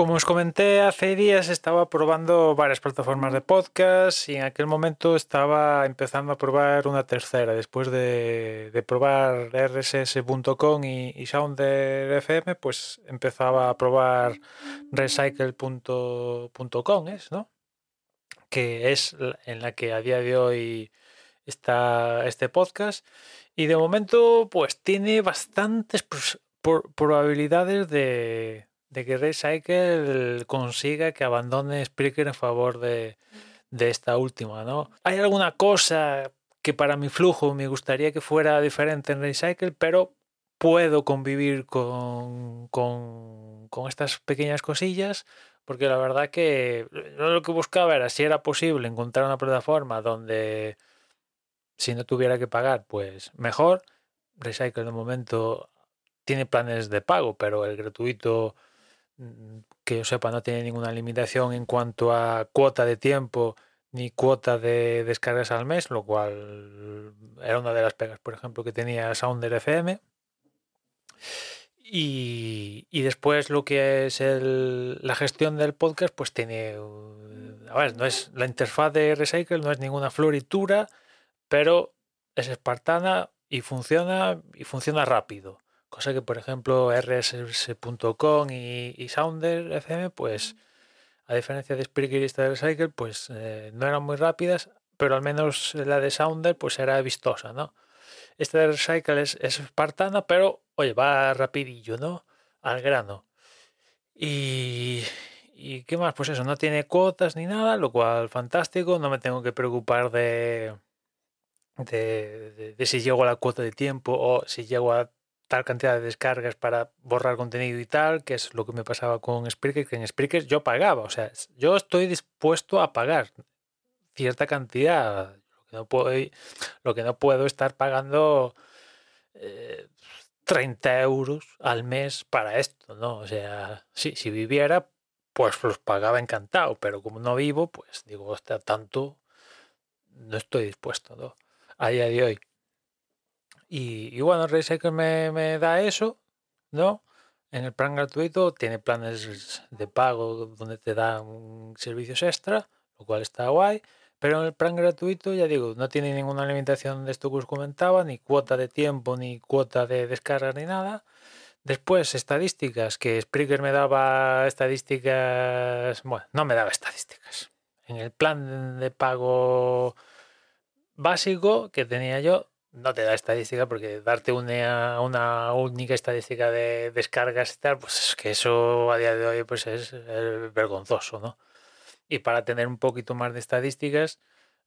Como os comenté hace días, estaba probando varias plataformas de podcast y en aquel momento estaba empezando a probar una tercera. Después de, probar rss.com y, y Sounder FM, pues empezaba a probar recycle.com, ¿es, ¿no? que es en la que a día de hoy está este podcast. Y de momento, pues tiene bastantes probabilidades de, de que Recycle consiga que abandone Spreaker en favor de, esta última, ¿no? Hay alguna cosa que para mi flujo me gustaría que fuera diferente en Recycle, pero puedo convivir con, con, con estas pequeñas cosillas, porque la verdad que lo que buscaba era si era posible encontrar una plataforma donde si no tuviera que pagar, pues mejor. Recycle de momento tiene planes de pago, pero el gratuito que yo sepa, no tiene ninguna limitación en cuanto a cuota de tiempo ni cuota de descargas al mes, lo cual era una de las pegas, por ejemplo, que tenía Sounder FM. Y, después lo que es la gestión del podcast, pues tiene, a ver, no es la interfaz de Recycle, no es ninguna floritura, pero es espartana y funciona y funciona rápido. Cosa que, por ejemplo, rss.com y, Sounder FM, pues, a diferencia de Spreaker y de Recycle, pues eh, no eran muy rápidas, pero al menos la de Sounder, pues era vistosa, ¿no? Esta de Recycle es, espartana, pero, oye, va rapidillo, ¿no? Al grano. Y, y qué más, pues eso, no tiene cuotas ni nada, lo cual fantástico, no me tengo que preocupar de, de, de si llego a la cuota de tiempo o si llego a tal cantidad de descargas para borrar contenido y tal, que es lo que me pasaba con Spreaker, que en Spreaker yo pagaba, o sea, yo estoy dispuesto a pagar cierta cantidad, lo que no puedo, puedo estar pagando 30 eh, euros al mes para esto, ¿no? O sea, sí, si viviera, pues los pagaba encantado, pero como no vivo, pues digo, hasta tanto no estoy dispuesto. A día de hoy. Y, bueno, Recycle me, me da eso, ¿no? En el plan gratuito tiene planes de pago donde te dan servicios extra, lo cual está guay. Pero en el plan gratuito, ya digo, no tiene ninguna limitación de esto que os comentaba, ni cuota de tiempo, ni cuota de descarga, ni nada. Después, estadísticas, que Spreaker me daba estadísticas, bueno, no me daba estadísticas. En el plan de pago básico que tenía yo, no te da estadística porque darte una, una única estadística de descargas y tal, pues es que eso a día de hoy pues es, vergonzoso, ¿no? Y para tener un poquito más de estadísticas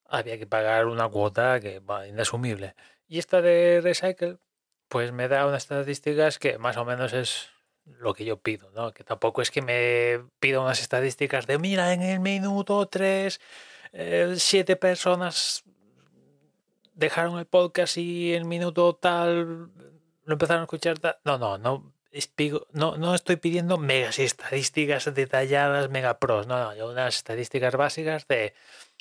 había que pagar una cuota que va inasumible. Y esta de Recycle pues me da unas estadísticas que más o menos es lo que yo pido, ¿no? Que tampoco es que me pida unas estadísticas de mira en el minuto 3 eh, siete personas dejaron el podcast y en minuto tal lo empezaron a escuchar. No, no, no. No, no estoy pidiendo megas estadísticas detalladas, mega pros. No, no, yo unas estadísticas básicas de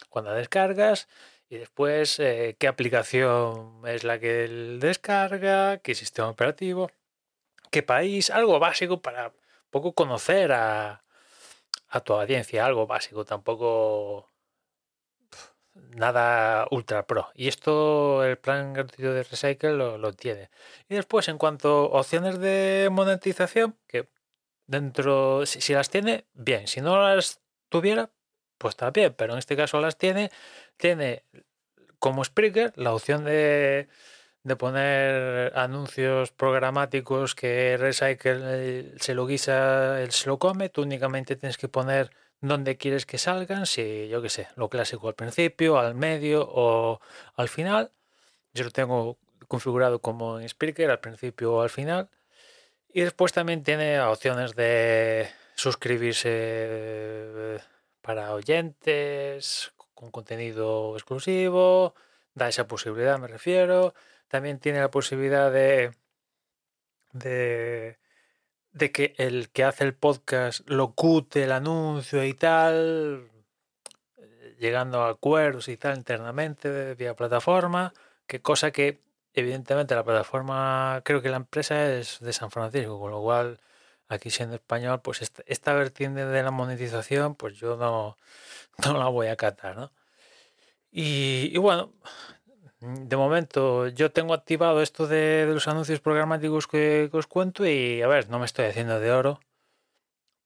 cuando descargas y después eh, qué aplicación es la que descarga, qué sistema operativo, qué país, algo básico para poco conocer a, a tu audiencia, algo básico, tampoco nada ultra pro. Y esto el plan gratuito de Recycle lo, tiene. Y después, en cuanto a opciones de monetización, que dentro, si, las tiene, bien. Si no las tuviera, pues está bien. Pero en este caso las tiene. Tiene como Spreaker la opción de, de poner anuncios programáticos que Recycle eh, se lo guisa, él se lo come. Tú únicamente tienes que poner dónde quieres que salgan, si yo qué sé, lo clásico al principio, al medio o al final. Yo lo tengo configurado como en Spreaker, al principio o al final. Y después también tiene opciones de suscribirse para oyentes, con contenido exclusivo, da esa posibilidad, me refiero. También tiene la posibilidad de, de de que el que hace el podcast locute el anuncio y tal, eh, llegando a acuerdos y tal internamente vía plataforma, que cosa que evidentemente la plataforma, creo que la empresa es de San Francisco, con lo cual aquí siendo español, pues esta, vertiente de la monetización, pues yo no, no la voy a catar, ¿no? Y, y bueno, de momento, yo tengo activado esto de, los anuncios programáticos que, os cuento y a ver, no me estoy haciendo de oro,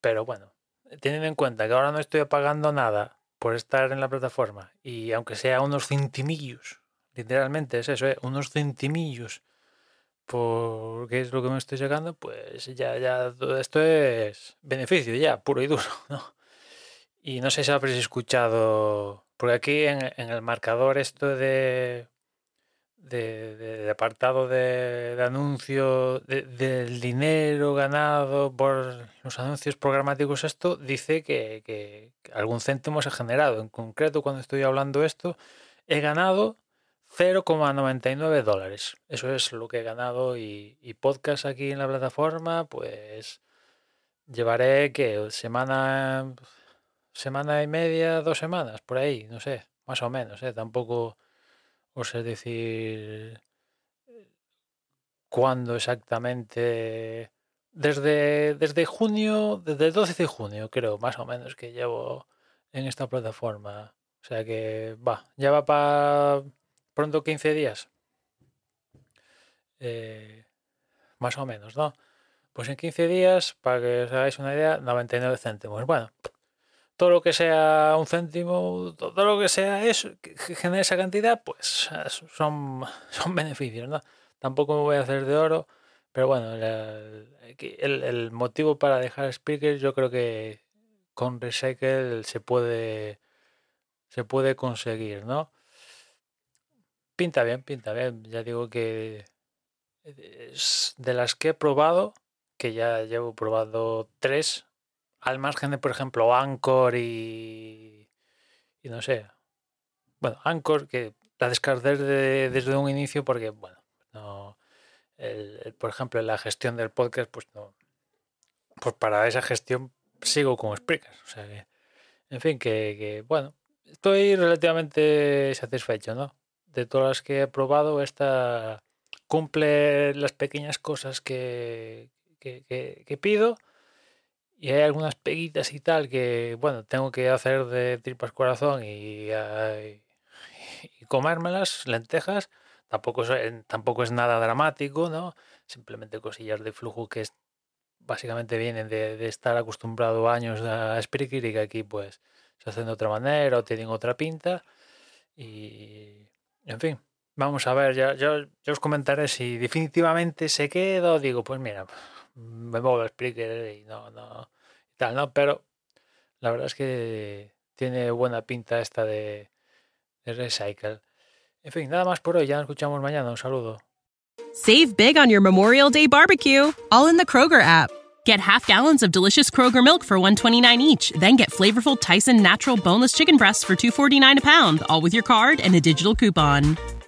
pero bueno, teniendo en cuenta que ahora no estoy pagando nada por estar en la plataforma y aunque sea unos centimillos, literalmente es eso, ¿eh? unos centimillos, porque es lo que me estoy sacando, pues ya, ya esto es beneficio, ya, puro y duro, ¿no? Y no sé si habréis escuchado, porque aquí en el marcador esto de de, apartado de, anuncio del dinero ganado por los anuncios programáticos, esto dice que, algún céntimo se ha generado. En concreto, cuando estoy hablando esto, he ganado 0,99 dólares. Eso es lo que he ganado y, y, podcast aquí en la plataforma, pues llevaré que semana, semana y media, dos semanas, por ahí, no sé, más o menos, ¿eh? tampoco o sea, decir cuándo exactamente. Desde, desde junio, desde el 12 de junio, creo, más o menos, que llevo en esta plataforma. O sea que va, ya va para pronto 15 días. Eh, más o menos, ¿no? Pues en 15 días, para que os hagáis una idea, 99 céntimos. Bueno, todo lo que sea un céntimo, todo lo que sea eso, que genere esa cantidad, pues son, son beneficios, ¿no? Tampoco me voy a hacer de oro, pero bueno, el, motivo para dejar speakers yo creo que con Recycle se puede, se puede conseguir, ¿no? Pinta bien, pinta bien. Ya digo que de las que he probado, que ya llevo probado tres, al margen de, por ejemplo, Anchor y, y no sé, bueno, Anchor, que la descarté desde un inicio porque, bueno, no, el, por ejemplo, la gestión del podcast, pues no, pues para esa gestión sigo con Spreaker, o sea en fin, que, bueno, estoy relativamente satisfecho, ¿no? De todas las que he probado, esta cumple las pequeñas cosas que, que pido y hay algunas peguitas y tal que, bueno, tengo que hacer de tripas corazón y, y comérmelas, lentejas. Tampoco es, tampoco es nada dramático, ¿no? Simplemente cosillas de flujo que básicamente vienen de, estar acostumbrado años a Spreaker y que aquí pues se hacen de otra manera o tienen otra pinta. Y, en fin, vamos a ver, yo, os comentaré si definitivamente se queda o digo, pues mira, me muevo a Spreaker y no, no, tal, ¿no? Pero la verdad es que tiene buena pinta esta de, de Recycle. En fin, nada más por hoy. Ya nos escuchamos mañana. Un saludo. Save big on your Memorial Day barbecue, all in the Kroger app. Get half gallons of delicious Kroger milk for 129 each, then get flavorful Tyson natural boneless chicken breasts for 249 a pound, all with your card and a digital coupon.